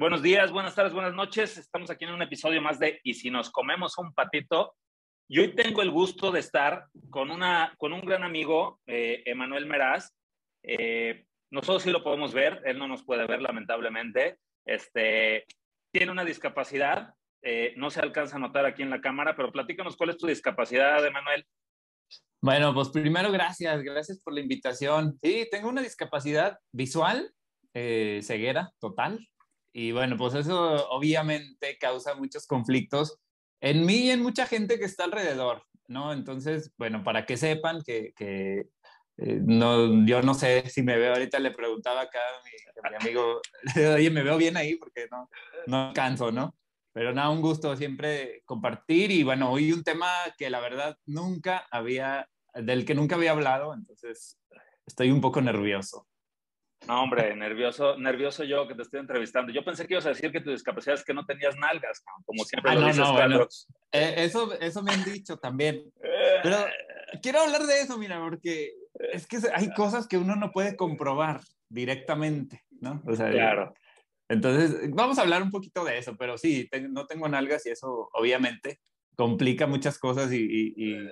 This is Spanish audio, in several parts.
Buenos días, buenas tardes, buenas noches. Estamos aquí en un episodio más de Y si nos comemos un patito. Y hoy tengo el gusto de estar con, una, con un gran amigo, eh, Emanuel Meraz. Eh, nosotros sí lo podemos ver, él no nos puede ver, lamentablemente. Este, tiene una discapacidad, eh, no se alcanza a notar aquí en la cámara, pero platícanos cuál es tu discapacidad, Emanuel. Bueno, pues primero gracias, gracias por la invitación. Sí, tengo una discapacidad visual, ceguera total, y bueno, pues eso obviamente causa muchos conflictos en mí y en mucha gente que está alrededor, ¿no? Entonces, bueno, para que sepan que, eh, no, yo no sé si me veo, ahorita le preguntaba acá a mi, amigo, oye, me veo bien ahí porque no, no canso, ¿no? Pero nada, un gusto siempre compartir y bueno, hoy un tema que la verdad nunca había, del que nunca había hablado, entonces estoy un poco nervioso. No, hombre, nervioso, nervioso yo que te estoy entrevistando. Yo pensé que ibas a decir que tu discapacidad es que no tenías nalgas, como siempre ah, lo dices, no, eh, eso, eso me han dicho también. Pero quiero hablar de eso, mira, porque es que hay cosas que uno no puede comprobar directamente, ¿no? O sea, claro. Entonces, vamos a hablar un poquito de eso, pero sí, no tengo nalgas y eso obviamente complica muchas cosas y, y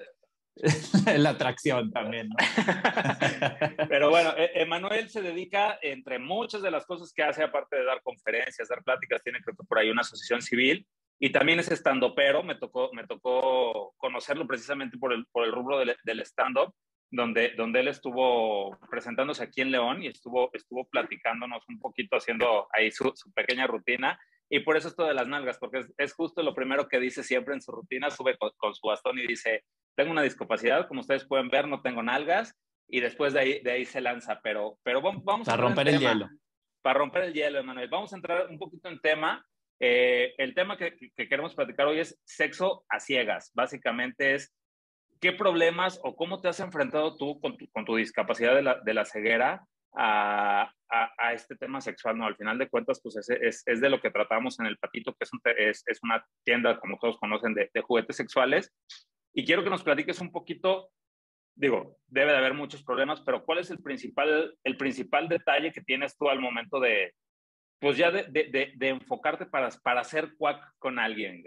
la atracción también. ¿no? Pero bueno, e-, Emanuel se dedica, entre muchas de las cosas que hace, aparte de dar conferencias, dar pláticas, tiene creo que por ahí una asociación civil y también es estando pero me tocó, me tocó conocerlo precisamente por el, por el rubro del, del stand-up, donde, donde él estuvo presentándose aquí en León y estuvo, estuvo platicándonos un poquito, haciendo ahí su, su pequeña rutina. Y por eso esto de las nalgas, porque es, justo lo primero que dice siempre en su rutina, sube con su bastón y dice, tengo una discapacidad, como ustedes pueden ver, no tengo nalgas, y después de ahí, de ahí se lanza, pero, pero vamos a... Para romper el hielo. Para romper el hielo, Emanuel. Vamos a entrar un poquito en tema. Eh, el tema que, que, queremos platicar hoy es sexo a ciegas. Básicamente es qué problemas o cómo te has enfrentado tú con tu, con tu discapacidad de la, de la ceguera a, a, este tema sexual, ¿no? Al final de cuentas, pues es, es, es de lo que tratamos en el Patito, que es, es, es una tienda, como todos conocen, de, de, juguetes sexuales. Y quiero que nos platiques un poquito, digo, debe de haber muchos problemas, pero ¿cuál es el principal, el principal detalle que tienes tú al momento de, pues ya de, de, de enfocarte para, para hacer cuac con alguien?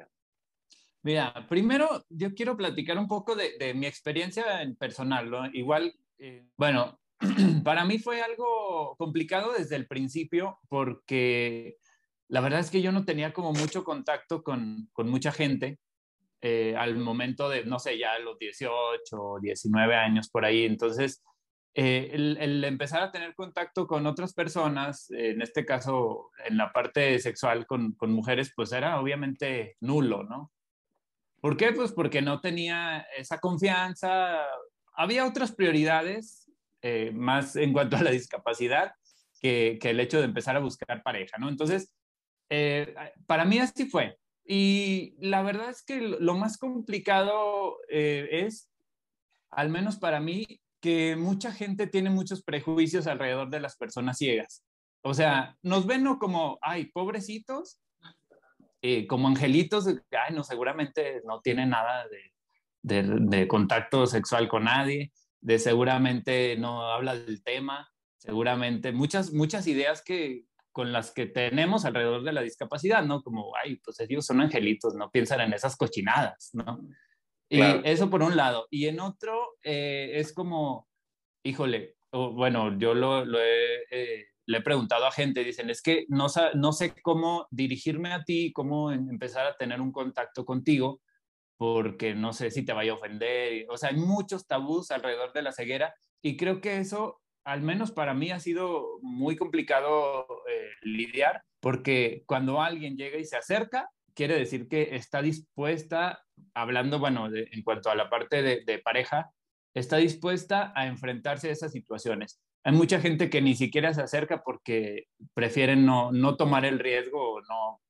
Mira, primero yo quiero platicar un poco de, mi experiencia en personal, ¿no? Igual, eh, bueno, para mí fue algo complicado desde el principio porque la verdad es que yo no tenía como mucho contacto con, con mucha gente eh, al momento de, no sé, ya los 18 o 19 años por ahí. Entonces, eh, el, empezar a tener contacto con otras personas, en este caso en la parte sexual con, con, mujeres, pues era obviamente nulo, ¿no? ¿Por qué? Pues porque no tenía esa confianza. Había otras prioridades, eh, más en cuanto a la discapacidad, que, que, el hecho de empezar a buscar pareja, ¿no? Entonces, para mí así fue. Y la verdad es que lo más complicado eh, es, al menos para mí, que mucha gente tiene muchos prejuicios alrededor de las personas ciegas. O sea, nos ven ¿no? como, ay, pobrecitos, eh, como angelitos, ay, no, seguramente no tienen nada de, de, contacto sexual con nadie, de seguramente no habla del tema, seguramente muchas, muchas ideas que, con las que tenemos alrededor de la discapacidad, ¿no? Como, ay, pues ellos son angelitos, no piensan en esas cochinadas, ¿no? Y eso por un lado. Y en otro eh, es como, híjole, bueno, yo lo, he, eh, le he preguntado a gente, dicen, es que no, no sé cómo dirigirme a ti, cómo em, empezar a tener un contacto contigo, porque no sé si te vaya a ofender. O sea, hay muchos tabús alrededor de la ceguera y creo que eso al menos para mí ha sido muy complicado eh, lidiar, porque cuando alguien llega y se acerca, quiere decir que está dispuesta, hablando, bueno, en cuanto a la parte de, pareja, está dispuesta a enfrentarse a esas situaciones. Hay mucha gente que ni siquiera se acerca porque prefieren no, no tomar el riesgo o no,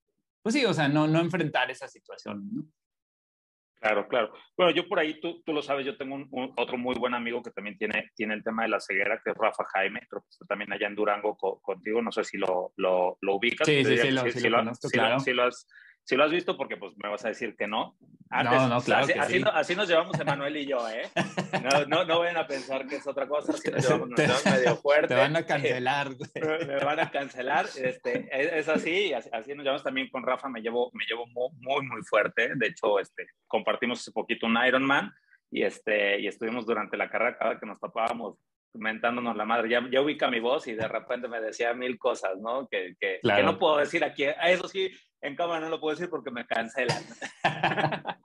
pues sí, o sea, no, no enfrentar esa situación. ¿no? Claro, claro. Bueno, yo por ahí, tú, tú lo sabes, yo tengo un, otro muy buen amigo que también tiene, tiene el tema de la ceguera, que es Rafa Jaime, creo que está también allá en Durango contigo, no sé si lo, lo, lo ubicas. Sí, sí, sí, lo, sí, lo, claro. sí, lo has, Si lo has visto, porque pues me vas a decir que no. no, no, claro así, que así, sí. así, nos llevamos Emanuel y yo, ¿eh? No, no, no vayan a pensar que es otra cosa, así nos llevamos, nos llevamos medio fuerte. Te van a cancelar, güey. Me van a cancelar, este, es, es así, así, así, nos llevamos también con Rafa, me llevo, me llevo muy, muy, muy fuerte. De hecho, este, compartimos hace poquito un Ironman y, este, y estuvimos durante la carrera, cada que nos tapábamos mentándonos la madre. Ya, ya ubica mi voz y de repente me decía mil cosas, ¿no? Que, que, claro. que no puedo decir aquí. Eso sí, en cámara no lo puedo decir porque me cancelan.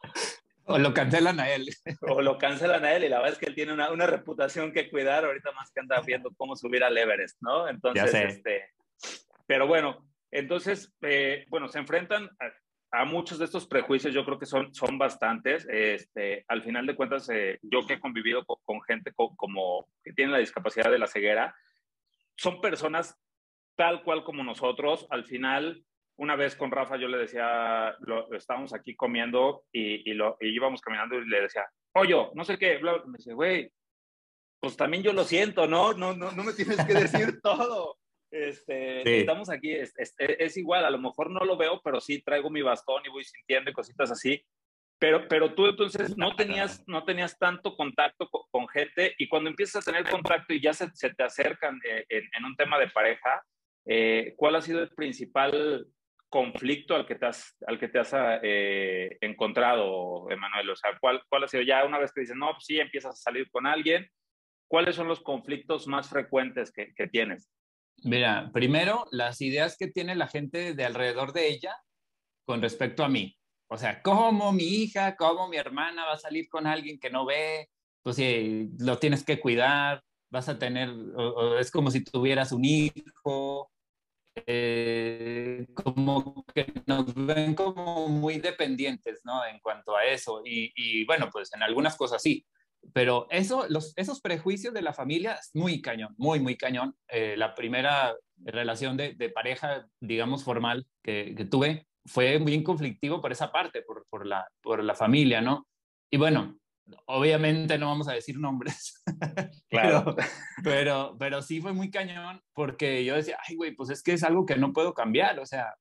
o lo cancelan a él. o lo cancelan a él y la verdad es que él tiene una, una reputación que cuidar ahorita más que anda viendo cómo subir al Everest, ¿no? Entonces, este, pero bueno, entonces, eh, bueno, se enfrentan a, muchos de estos prejuicios, yo creo que son, son bastantes. Este, al final de cuentas, eh, yo que he convivido con, gente co como que tiene la discapacidad de la ceguera, son personas tal cual como nosotros. Al final, una vez con Rafa yo le decía, lo, estábamos aquí comiendo y, y, lo, y íbamos caminando y le decía, oye, no sé qué, bla, me dice, güey, pues también yo lo siento, ¿no? No, no, no me tienes que decir todo. Este, sí. Estamos aquí, es, es, es, igual, a lo mejor no lo veo, pero sí traigo mi bastón y voy sintiendo y cositas así. Pero, pero tú entonces no tenías, no tenías tanto contacto con, con gente y cuando empiezas a tener contacto y ya se, se te acercan eh, en, en, un tema de pareja, eh, ¿cuál ha sido el principal conflicto al que te has, al que te has eh, encontrado, Emanuel? O sea, ¿cuál, ¿cuál ha sido ya una vez que dices, no, pues sí, empiezas a salir con alguien? ¿Cuáles son los conflictos más frecuentes que, que tienes? Mira, primero, las ideas que tiene la gente de alrededor de ella con respecto a mí. O sea, ¿cómo mi hija, cómo mi hermana va a salir con alguien que no ve? Pues sí, lo tienes que cuidar, vas a tener, es como si tuvieras un hijo, eh, como que nos ven como muy dependientes, ¿no? En cuanto a eso. Y bueno, pues en algunas cosas sí. Pero eso, los, esos prejuicios de la familia es muy cañón, muy, muy cañón. Eh, la primera relación de, de, pareja, digamos, formal que, que, tuve fue bien conflictivo por esa parte, por, por, la, por la familia, ¿no? Y bueno, obviamente no vamos a decir nombres, claro. pero, pero, pero, sí fue muy cañón porque yo decía, ay, güey, pues es que es algo que no puedo cambiar, o sea,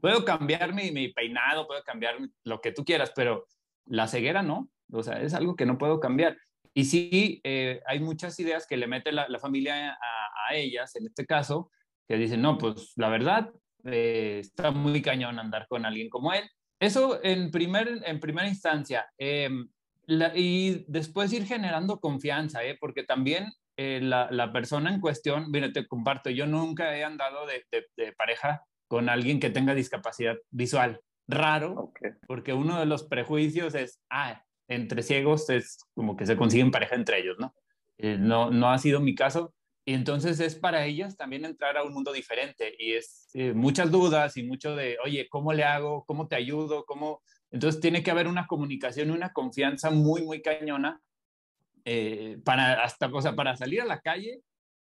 puedo cambiar mi, mi peinado, puedo cambiar lo que tú quieras, pero la ceguera no, o sea, es algo que no puedo cambiar. Y sí, eh, hay muchas ideas que le mete la, la familia a, a, ellas, en este caso, que dicen, no, pues la verdad, eh, está muy cañón andar con alguien como él. Eso en, primer, en primera instancia. Eh, la, y después ir generando confianza, ¿eh? porque también la, la, persona en cuestión, mira, te comparto, yo nunca he andado de, de, de pareja con alguien que tenga discapacidad visual. Raro, okay. porque uno de los prejuicios es, ah, entre ciegos es como que se consiguen pareja entre ellos, ¿no? Eh, no, no ha sido mi caso. Y entonces es para ellas también entrar a un mundo diferente y es eh, muchas dudas y mucho de, oye, ¿cómo le hago? ¿Cómo te ayudo? ¿Cómo? Entonces tiene que haber una comunicación y una confianza muy, muy cañona eh, para hasta, o para salir a la calle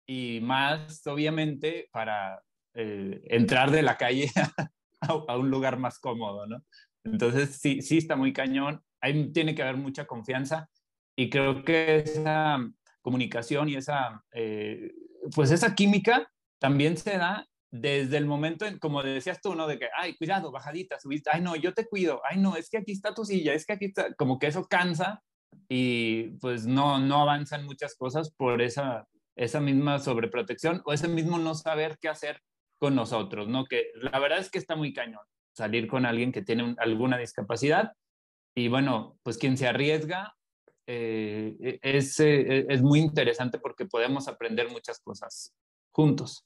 y más, obviamente, para entrar de la calle a, a, un lugar más cómodo, ¿no? Entonces sí, sí está muy cañón. Ahí tiene que haber mucha confianza y creo que esa comunicación y esa, eh, pues esa química también se da desde el momento, en, como decías tú, ¿no? De que, ay, cuidado, bajadita, subiste, ay, no, yo te cuido, ay, no, es que aquí está tu silla, es que aquí está, como que eso cansa y pues no, no avanzan muchas cosas por esa, esa misma sobreprotección o ese mismo no saber qué hacer con nosotros, ¿no? Que la verdad es que está muy cañón salir con alguien que tiene un, alguna discapacidad y bueno, pues quien se arriesga eh, es, eh, es muy interesante porque podemos aprender muchas cosas juntos.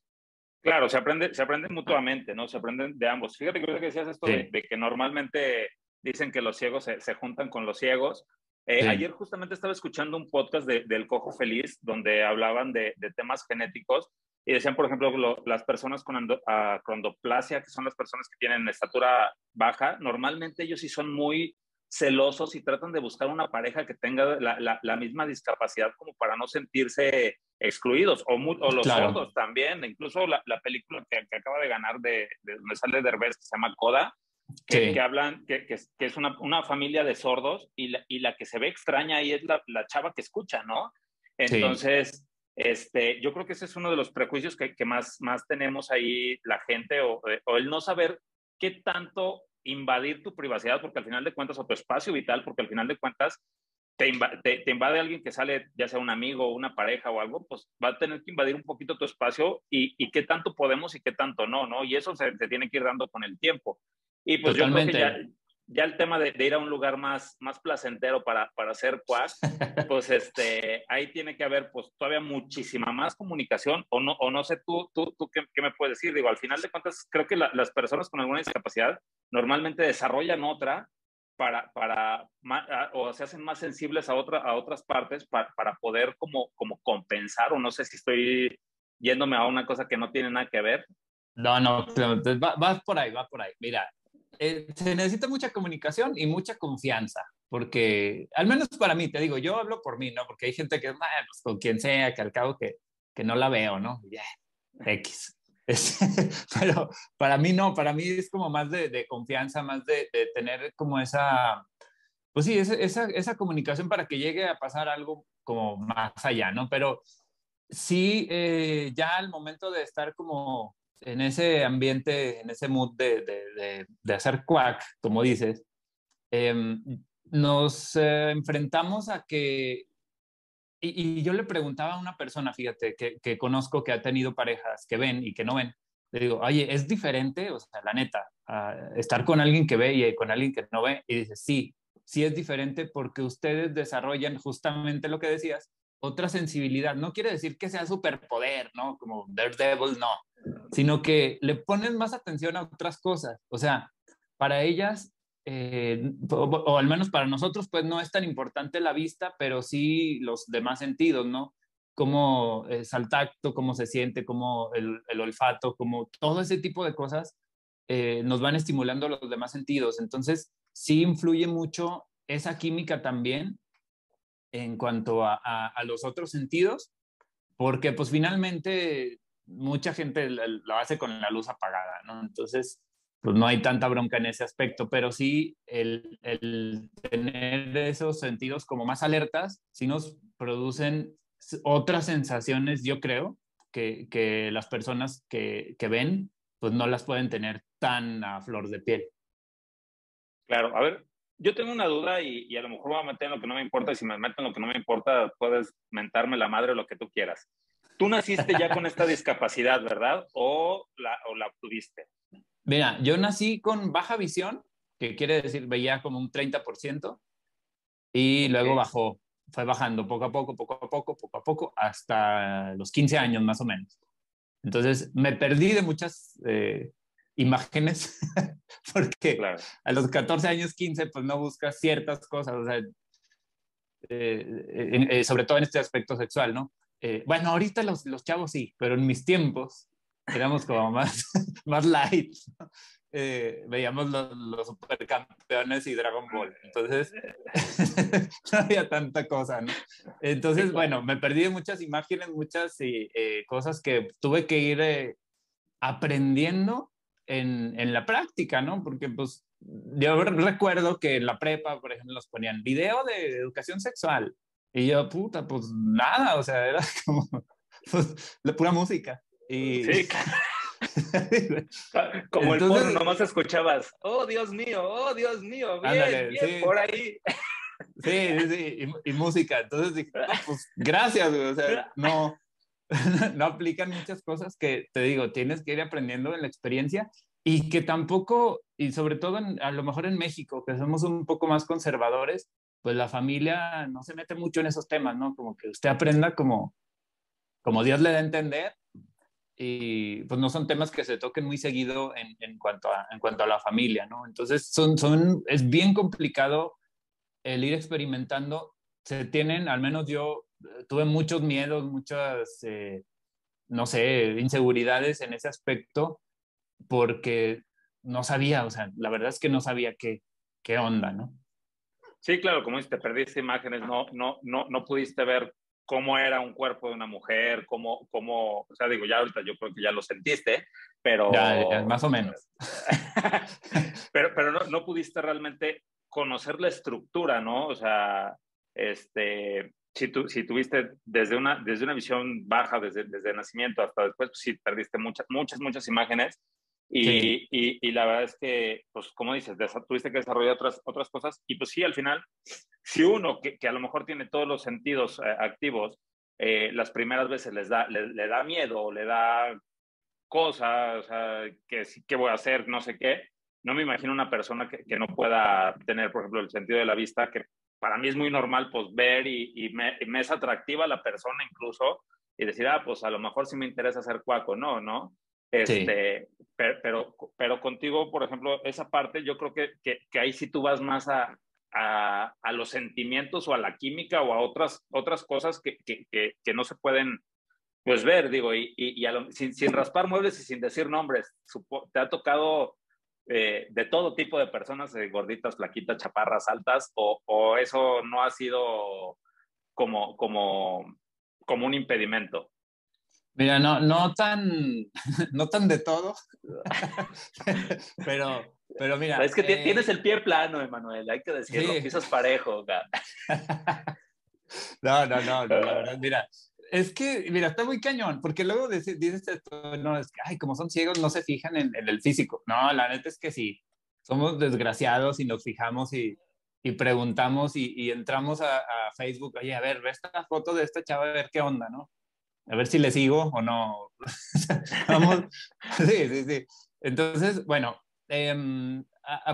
Claro, se aprende, se aprende mutuamente, ¿no? Se aprenden de ambos. Fíjate que decías esto sí. de, de, que normalmente dicen que los ciegos se, se juntan con los ciegos. Eh, sí. Ayer justamente estaba escuchando un podcast de, del Cojo Feliz donde hablaban de, de, temas genéticos y decían, por ejemplo, lo, las personas con acrondoplasia, que son las personas que tienen estatura baja, normalmente ellos sí son muy celosos y tratan de buscar una pareja que tenga la, la, la misma discapacidad como para no sentirse excluidos, o, o los claro. sordos también, incluso la, la película que, que, acaba de ganar de, de donde sale Derbez, que se llama Coda, que, sí. que hablan, que, que, es una, una, familia de sordos, y la, y la que se ve extraña ahí es la, la chava que escucha, ¿no? Entonces, sí. este, yo creo que ese es uno de los prejuicios que, más, más tenemos ahí la gente, o, o el no saber qué tanto invadir tu privacidad, porque al final de cuentas, o tu espacio vital, porque al final de cuentas, te, te, invade alguien que sale, ya sea un amigo, una pareja o algo, pues va a tener que invadir un poquito tu espacio y, y qué tanto podemos y qué tanto no, ¿no? Y eso se, se tiene que ir dando con el tiempo. Y pues yo creo que ya, ya el tema de, ir a un lugar más, más placentero para, para hacer quack, pues este, ahí tiene que haber pues todavía muchísima más comunicación o no, o no sé tú, tú, tú qué, qué me puedes decir. Digo, al final de cuentas, creo que las personas con alguna discapacidad normalmente desarrollan otra para, para o se hacen más sensibles a, otra, a otras partes para, para poder como, como compensar o no sé si estoy yéndome a una cosa que no tiene nada que ver. No, no, vas por ahí, va por ahí. Mira, eh, se necesita mucha comunicación y mucha confianza, porque al menos para mí, te digo, yo hablo por mí, ¿no? Porque hay gente que, pues con quien sea, que al cabo que, que no la veo, ¿no? Ya, X. pero para mí no, para mí es como más de, confianza, más de, de, tener como esa, pues sí, esa, esa, comunicación para que llegue a pasar algo como más allá, ¿no? Pero sí, eh, ya al momento de estar como en ese ambiente, en ese mood de, de, de, hacer quack, como dices, em, nos eh, enfrentamos a que, y, y, yo le preguntaba a una persona, fíjate, que, que, conozco que ha tenido parejas que ven y que no ven, le digo, oye, ¿es diferente? O sea, la neta, estar con alguien que ve y con alguien que no ve, y dice, sí, sí es diferente porque ustedes desarrollan justamente lo que decías, otra sensibilidad. No quiere decir que sea superpoder, ¿no? Como Daredevil, no sino que le ponen más atención a otras cosas. O sea, para ellas, eh, o, al menos para nosotros, pues no es tan importante la vista, pero sí los demás sentidos, ¿no? Cómo es al tacto, cómo se siente, cómo el, olfato, como todo ese tipo de cosas eh, nos van estimulando los demás sentidos. Entonces, sí influye mucho esa química también en cuanto a, a los otros sentidos, porque pues finalmente mucha gente lo hace con la luz apagada, ¿no? Entonces, pues no hay tanta bronca en ese aspecto, pero sí el, tener esos sentidos como más alertas, sí nos producen otras sensaciones, yo creo, que, que las personas que, que, ven, pues no las pueden tener tan a flor de piel. Claro, a ver, yo tengo una duda y, y a lo mejor me voy a meter en lo que no me importa y si me meto en lo que no me importa, puedes mentarme la madre o lo que tú quieras. Tú naciste ya con esta discapacidad, ¿verdad? ¿O la, o la obtuviste? Mira, yo nací con baja visión, que quiere decir veía como un 30%, y luego bajó, fue bajando poco a poco, poco a poco, poco a poco, hasta los 15 años más o menos. Entonces me perdí de muchas eh, imágenes, porque a los 14 años, 15, pues no buscas ciertas cosas, o sea, eh, eh, sobre todo en este aspecto sexual, ¿no? Eh, bueno, ahorita los, los, chavos sí, pero en mis tiempos éramos como más, más light. Eh, veíamos los, los, supercampeones y Dragon Ball. Entonces, no había tanta cosa, ¿no? Entonces, bueno, me perdí de muchas imágenes, muchas eh, cosas que tuve que ir aprendiendo en, en, la práctica, ¿no? Porque, pues, yo recuerdo que en la prepa, por ejemplo, nos ponían video de educación sexual y yo, puta, pues nada, o sea, era como pues, la pura música. Y... Sí, como el porno, nomás escuchabas, oh Dios mío, oh Dios mío, bien, bien, por ahí. Sí, sí, sí, y, música. Entonces dije, pues gracias, o sea, no, no aplican muchas cosas que te digo, tienes que ir aprendiendo en la experiencia y que tampoco, y sobre todo a lo mejor en México, que somos un poco más conservadores, pues la familia no se mete mucho en esos temas, ¿no? Como que usted aprenda como, como Dios le da a entender y pues no son temas que se toquen muy seguido en, en, cuanto, a, en cuanto a la familia, ¿no? Entonces son, son, es bien complicado el ir experimentando. Se tienen, al menos yo eh, tuve muchos miedos, muchas, eh, no sé, inseguridades en ese aspecto porque no sabía, o sea, la verdad es que no sabía qué, qué onda, ¿no? Sí, claro, como dices, te perdiste imágenes, no, no, no, no pudiste ver cómo era un cuerpo de una mujer, cómo, cómo, o sea, digo, ya ahorita yo creo que ya lo sentiste, pero... Ya, más o menos. pero pero no, no, pudiste realmente conocer la estructura, ¿no? O sea, este, si, tu, si tuviste desde una, desde una visión baja, desde, desde el nacimiento hasta después, pues sí, perdiste muchas, muchas, muchas imágenes Y, y, la verdad es que, pues, como dices, tuviste que desarrollar otras, otras cosas. Y pues sí, al final, si uno que, que a lo mejor tiene todos los sentidos eh, activos, eh, las primeras veces les da, le, da miedo, le da cosas, o sea, que qué voy a hacer, no sé qué. No me imagino una persona que, que, no pueda tener, por ejemplo, el sentido de la vista, que para mí es muy normal, pues, ver y, me, es atractiva la persona incluso, y decir, ah, pues, a lo mejor sí me interesa ser cuaco, no, ¿no? Este, pero, pero, contigo, por ejemplo, esa parte, yo creo que, que, ahí sí tú vas más a, a, los sentimientos o a la química o a otras, otras cosas que, que no se pueden pues ver, digo, y, y, sin, sin, raspar muebles y sin decir nombres, te ha tocado eh, de todo tipo de personas, eh, gorditas, flaquitas, chaparras, altas, o, o, eso no ha sido como, como, como un impedimento. Mira, no, no tan, no tan de todo, pero, pero mira. Es que eh, tienes el pie plano, Emanuel, hay que decirlo, pisas parejo. no, no, no, no, la verdad, mira, es que, mira, está muy cañón, porque luego dices, esto, no, es que, ay, como son ciegos, no se fijan en, el físico. No, la neta es que sí, somos desgraciados y nos fijamos y, y preguntamos y, y entramos a, a, Facebook, oye, a ver, ve esta foto de esta chava, a ver qué onda, ¿no? A ver si le sigo o no. Vamos, sí, sí, sí. Entonces, bueno, em,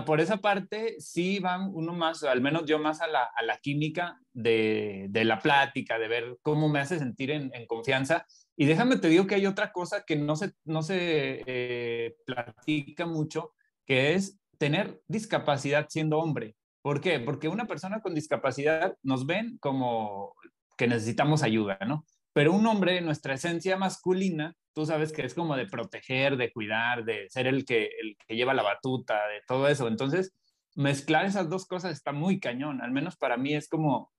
por esa parte sí van uno más, al menos yo más a la, a la química de, de, la plática, de ver cómo me hace sentir en, en, confianza. Y déjame te digo que hay otra cosa que no se, no se eh, platica mucho, que es tener discapacidad siendo hombre. ¿Por qué? Porque una persona con discapacidad nos ven como que necesitamos ayuda, ¿no? Pero un hombre, nuestra esencia masculina, tú sabes que es como de proteger, de cuidar, de ser el que, el que lleva la batuta, de todo eso. Entonces, mezclar esas dos cosas está muy cañón. Al menos para mí es como,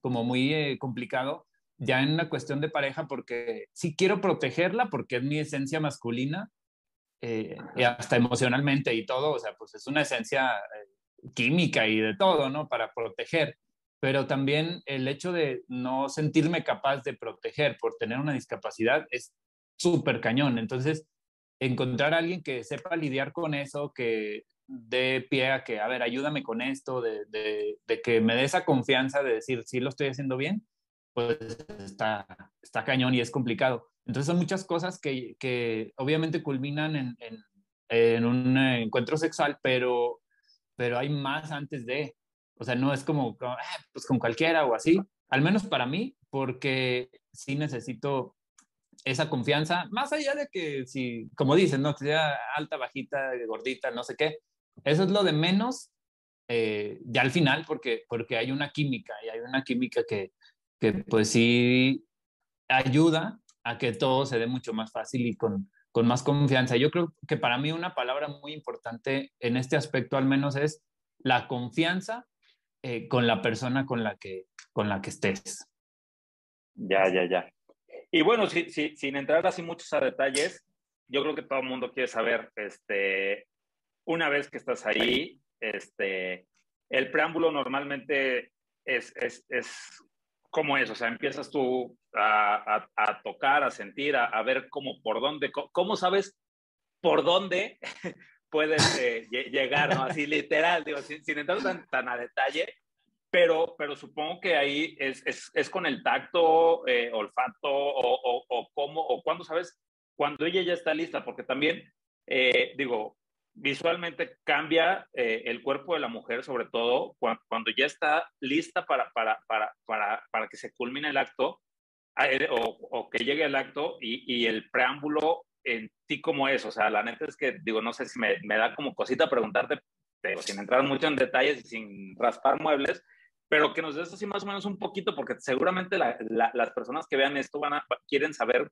como muy eh, complicado ya en una cuestión de pareja porque sí quiero protegerla porque es mi esencia masculina, eh, hasta emocionalmente y todo, o sea, pues es una esencia eh, química y de todo, ¿no? Para proteger pero también el hecho de no sentirme capaz de proteger por tener una discapacidad es súper cañón. Entonces, encontrar a alguien que sepa lidiar con eso, que dé pie a que, a ver, ayúdame con esto, de, que me dé esa confianza de decir, sí lo estoy haciendo bien, pues está, está cañón y es complicado. Entonces son muchas cosas que, que obviamente culminan en, en, en, un encuentro sexual, pero, pero hay más antes de. O sea, no es como, ah, pues con cualquiera o así, al menos para mí, porque sí necesito esa confianza, más allá de que si, como dicen, ¿no? Que sea alta, bajita, gordita, no sé qué, eso es lo de menos eh, ya al final, porque, porque hay una química y hay una química que, que pues sí ayuda a que todo se dé mucho más fácil y con, con más confianza. Yo creo que para mí una palabra muy importante en este aspecto al menos es la confianza eh, con la persona con la que, con la que estés. Ya, ya, ya. Y bueno, si, si, sin entrar así muchos a detalles, yo creo que todo el mundo quiere saber, este, una vez que estás ahí, este, el preámbulo normalmente es, es, es cómo es, o sea, empiezas tú a, a, tocar, a sentir, a, ver cómo, por dónde, cómo sabes por dónde puedes eh, llegar, ¿no? Así literal, digo, sin, entrar tan, tan, a detalle, pero, pero supongo que ahí es, es, es con el tacto, eh, olfato o, o, o, cómo, o cuándo sabes, cuando ella ya está lista, porque también, eh, digo, visualmente cambia el cuerpo de la mujer, sobre todo cuando, cuando ya está lista para, para, para, para, para que se culmine el acto o, o que llegue el acto y, y el preámbulo en ti como es? O sea, la neta es que, digo, no sé si me, me da como cosita preguntarte, pero sin entrar mucho en detalles y sin raspar muebles, pero que nos des así más o menos un poquito, porque seguramente la, las personas que vean esto van a, quieren saber,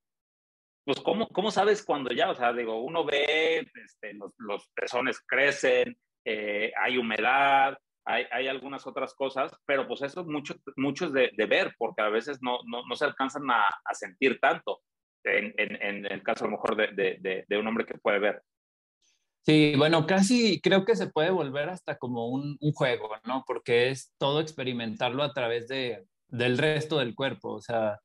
pues, ¿cómo, cómo sabes cuando ya? O sea, digo, uno ve, este, los, los, crecen, eh, hay humedad, hay, hay, algunas otras cosas, pero pues eso es mucho, mucho de, ver, porque a veces no, no, no se alcanzan a sentir tanto en, en, el caso a lo mejor de, de, de, un hombre que puede ver. Sí, bueno, casi creo que se puede volver hasta como un, un juego, ¿no? Porque es todo experimentarlo a través de, del resto del cuerpo. O sea,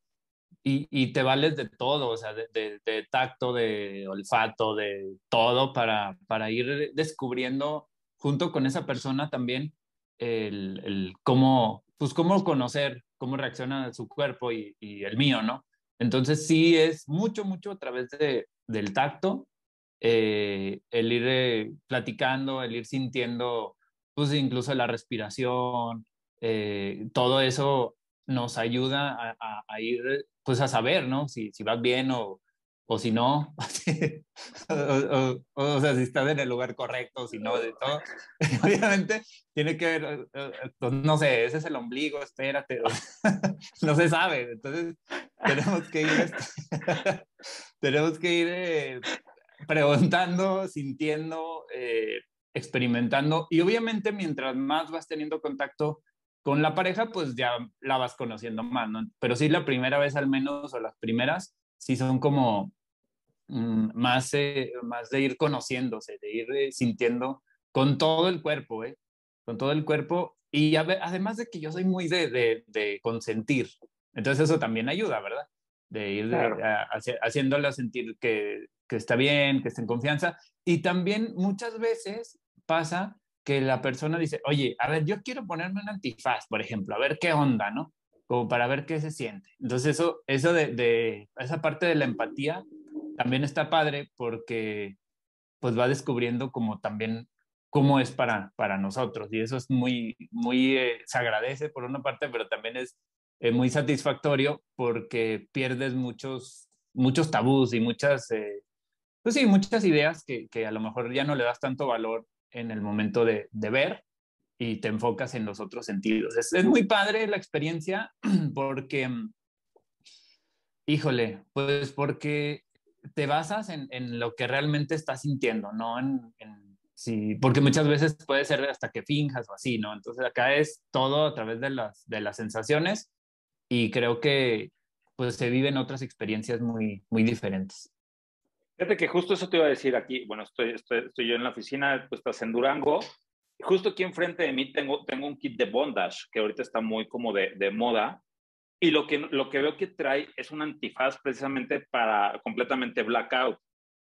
y, te vales de todo, o sea, de, tacto, de olfato, de todo para, para ir descubriendo junto con esa persona también el, el cómo, pues cómo conocer, cómo reacciona su cuerpo y, y, el mío, ¿no? Entonces sí es mucho, mucho a través de, del tacto, eh, el ir eh, platicando, el ir sintiendo, pues incluso la respiración, eh, todo eso nos ayuda a, ir, pues a saber, ¿no? Si, si vas bien o, o si no, o, o, sea, si estás en el lugar correcto, si no, de todo. Obviamente tiene que ver, pues, no sé, ese es el ombligo, espérate, no se sabe. Entonces tenemos que ir, este, tenemos que ir preguntando, sintiendo, eh, experimentando y obviamente mientras más vas teniendo contacto con la pareja, pues ya la vas conociendo más, ¿no? Pero sí la primera vez al menos o las primeras, sí son como más, eh, más de ir conociéndose, de ir eh, sintiendo con todo el cuerpo, ¿eh? Con todo el cuerpo y además de que yo soy muy de, de, de consentir, entonces eso también ayuda, ¿verdad? De ir haciéndola sentir que, que está bien, que esté en confianza. Y también muchas veces pasa que la persona dice, oye, a ver, yo quiero ponerme un antifaz, por ejemplo, a ver qué onda, ¿no? Como para ver qué se siente. Entonces eso, eso de, de esa parte de la empatía también está padre porque pues va descubriendo como también cómo es para, para nosotros y eso es muy, muy, eh, se agradece por una parte, pero también es eh, muy satisfactorio porque pierdes muchos, muchos tabús y muchas eh, pues sí, muchas ideas que, que, a lo mejor ya no le das tanto valor en el momento de, de ver y te enfocas en los otros sentidos. Es, es muy padre la experiencia porque, híjole, pues porque te basas en, en lo que realmente estás sintiendo, no en, en sí, porque muchas veces puede ser hasta que finjas o así, ¿no? Entonces acá es todo a través de las, de las sensaciones y creo que pues se viven otras experiencias muy, muy diferentes. Fíjate que justo eso te iba a decir aquí. Bueno, estoy, estoy, estoy yo en la oficina, tú estás en Durango. Justo aquí enfrente de mí tengo, tengo un kit de bondage que ahorita está muy como de, de moda. Y lo que, lo que veo que trae es un antifaz precisamente para completamente blackout.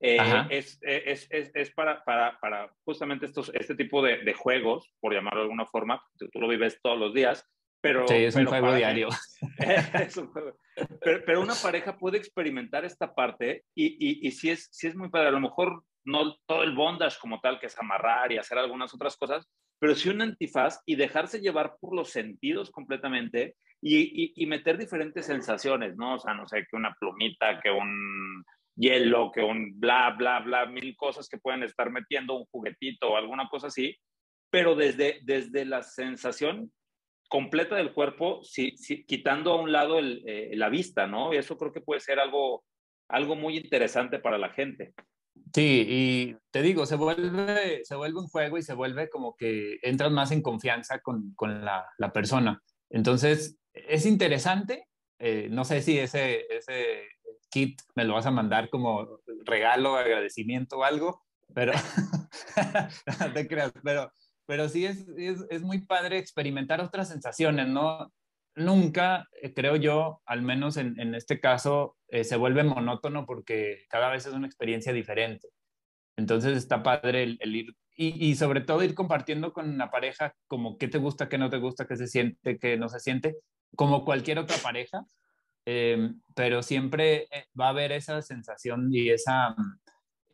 Eh, es, es, es, es, para, para, para justamente estos, este tipo de, de, juegos, por llamarlo de alguna forma, tú, tú, lo vives todos los días, pero... Sí, es un juego diario. un juego. Pero, pero, una pareja puede experimentar esta parte y, y, y sí, es, sí es muy padre. A lo mejor no todo el bondage como tal, que es amarrar y hacer algunas otras cosas, pero sí un antifaz y dejarse llevar por los sentidos completamente y, y, meter diferentes sensaciones, ¿no? O sea, no sé, que una plumita, que un hielo, que un bla, bla, bla, mil cosas que pueden estar metiendo, un juguetito o alguna cosa así, pero desde, desde la sensación completa del cuerpo, si, quitando a un lado eh, la vista, ¿no? Y eso creo que puede ser algo, algo muy interesante para la gente. Sí, y te digo, se vuelve, se vuelve un juego y se vuelve como que entras más en confianza con, con la, la, persona. Entonces, es interesante. Eh, no sé si ese, ese kit me lo vas a mandar como regalo, agradecimiento o algo, pero no te creas, pero pero sí es, es, es, muy padre experimentar otras sensaciones, ¿no? Nunca, eh, creo yo, al menos en, en este caso, eh, se vuelve monótono porque cada vez es una experiencia diferente. Entonces está padre el, ir, y, y, sobre todo ir compartiendo con la pareja como qué te gusta, qué no te gusta, qué se siente, qué no se siente, como cualquier otra pareja, eh, pero siempre va a haber esa sensación y esa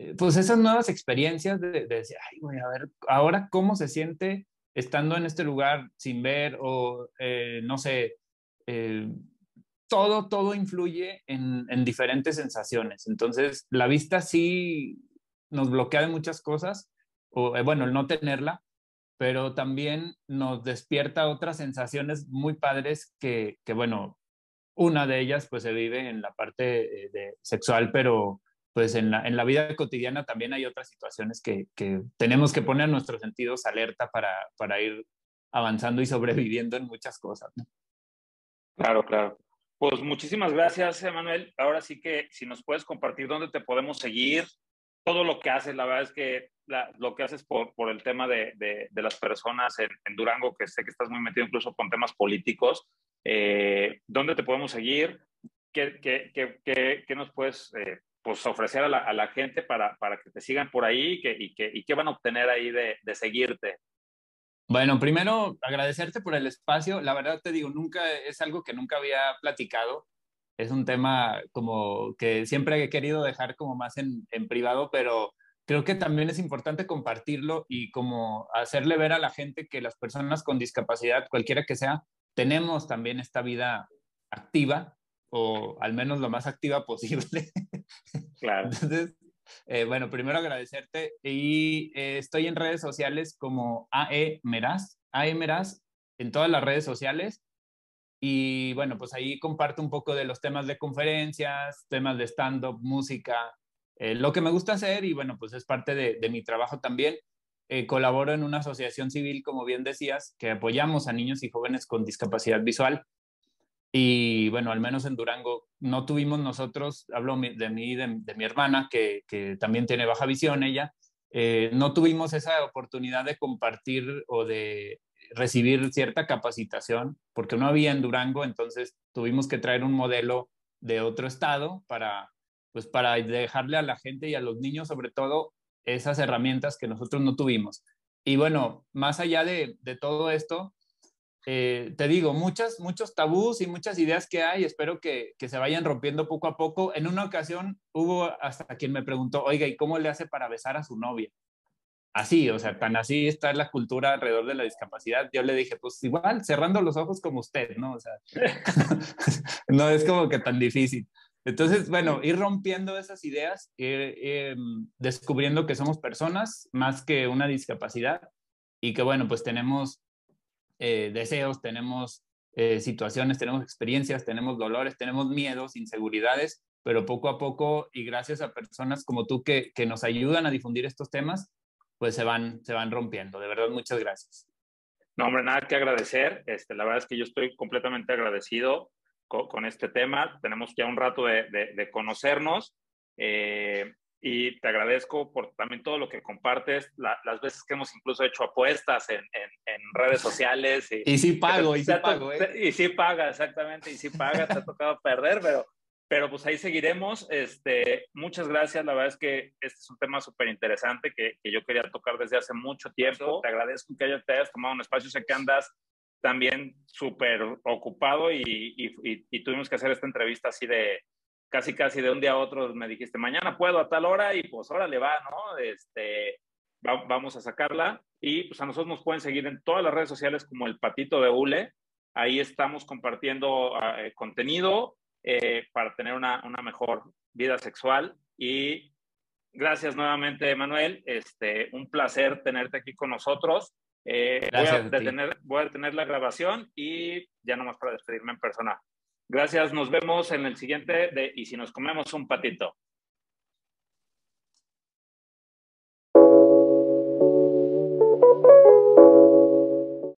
eh, pues esas nuevas experiencias de, decir, ay, voy a ver, ahora cómo se siente estando en este lugar sin ver o, eh, no sé, eh, todo, todo influye en, en, diferentes sensaciones. Entonces, la vista sí nos bloquea de muchas cosas, o bueno, el no tenerla, pero también nos despierta otras sensaciones muy padres que, que bueno, una de ellas pues se vive en la parte de sexual, pero pues en la, en la vida cotidiana también hay otras situaciones que, que tenemos que poner nuestros sentidos alerta para, para ir avanzando y sobreviviendo en muchas cosas. ¿no? Claro, claro. Pues muchísimas gracias, Emanuel. Ahora sí que si nos puedes compartir dónde te podemos seguir, todo lo que haces, la verdad es que la, lo que haces por, por el tema de, de, de las personas en, en, Durango, que sé que estás muy metido incluso con temas políticos, eh, ¿dónde te podemos seguir? ¿qué, qué, qué, qué nos puedes eh, pues, ofrecer a la, a la, gente para, para que te sigan por ahí y, que, y, que, y qué van a obtener ahí de, de seguirte? Bueno, primero agradecerte por el espacio. La verdad te digo, nunca es algo que nunca había platicado. Es un tema como que siempre he querido dejar como más en, en privado, pero creo que también es importante compartirlo y como hacerle ver a la gente que las personas con discapacidad, cualquiera que sea, tenemos también esta vida activa o al menos lo más activa posible. Claro. Entonces, eh, bueno, primero agradecerte y eh, estoy en redes sociales como AE Meraz, AE Meraz en todas las redes sociales y bueno, pues ahí comparto un poco de los temas de conferencias, temas de stand-up, música, eh, lo que me gusta hacer y bueno, pues es parte de, de mi trabajo también. Colaboro en una asociación civil, como bien decías, que apoyamos a niños y jóvenes con discapacidad visual y bueno, al menos en Durango no tuvimos nosotros, hablo de mí, de, mi hermana, que, que, también tiene baja visión ella, eh, no tuvimos esa oportunidad de compartir o de recibir cierta capacitación, porque no había en Durango, entonces tuvimos que traer un modelo de otro estado para, pues para dejarle a la gente y a los niños sobre todo esas herramientas que nosotros no tuvimos. Y bueno, más allá de, de todo esto, eh, te digo, muchas, muchos tabús y muchas ideas que hay, espero que, que, se vayan rompiendo poco a poco. En una ocasión hubo hasta quien me preguntó, oiga, ¿y cómo le hace para besar a su novia? Así, o sea, tan así está la cultura alrededor de la discapacidad. Yo le dije, pues igual, cerrando los ojos como usted, ¿no? O sea, no es como que tan difícil. Entonces, bueno, ir rompiendo esas ideas, ir, ir, descubriendo que somos personas más que una discapacidad y que, bueno, pues tenemos eh, deseos, tenemos eh, situaciones, tenemos experiencias, tenemos dolores, tenemos miedos, inseguridades, pero poco a poco y gracias a personas como tú que, que nos ayudan a difundir estos temas, pues se van, se van rompiendo. De verdad, muchas gracias. No, hombre, nada que agradecer. Este, la verdad es que yo estoy completamente agradecido con, con este tema. Tenemos ya un rato de, de, de conocernos. Eh, y te agradezco por también todo lo que compartes, la, las veces que hemos incluso hecho apuestas en, en, en redes sociales. Y, y sí pago, y sí pago. ¿eh? Y sí paga, exactamente, y sí paga, te ha tocado perder, pero, pero pues ahí seguiremos. Este, muchas gracias, la verdad es que este es un tema súper interesante que, que, yo quería tocar desde hace mucho tiempo. Te agradezco que te hayas tomado un espacio, sé que andas también súper ocupado y, y, y tuvimos que hacer esta entrevista así de casi casi de un día a otro me dijiste, mañana puedo a tal hora y pues ahora le va, ¿no? Este, va, vamos a sacarla y pues a nosotros nos pueden seguir en todas las redes sociales como el Patito de Ule. Ahí estamos compartiendo uh, contenido eh, para tener una, una, mejor vida sexual y gracias nuevamente, Manuel. Este, un placer tenerte aquí con nosotros. Eh, voy, a detener, voy a detener la grabación y ya nomás para despedirme en persona. Gracias, nos vemos en el siguiente de Y si nos comemos un patito.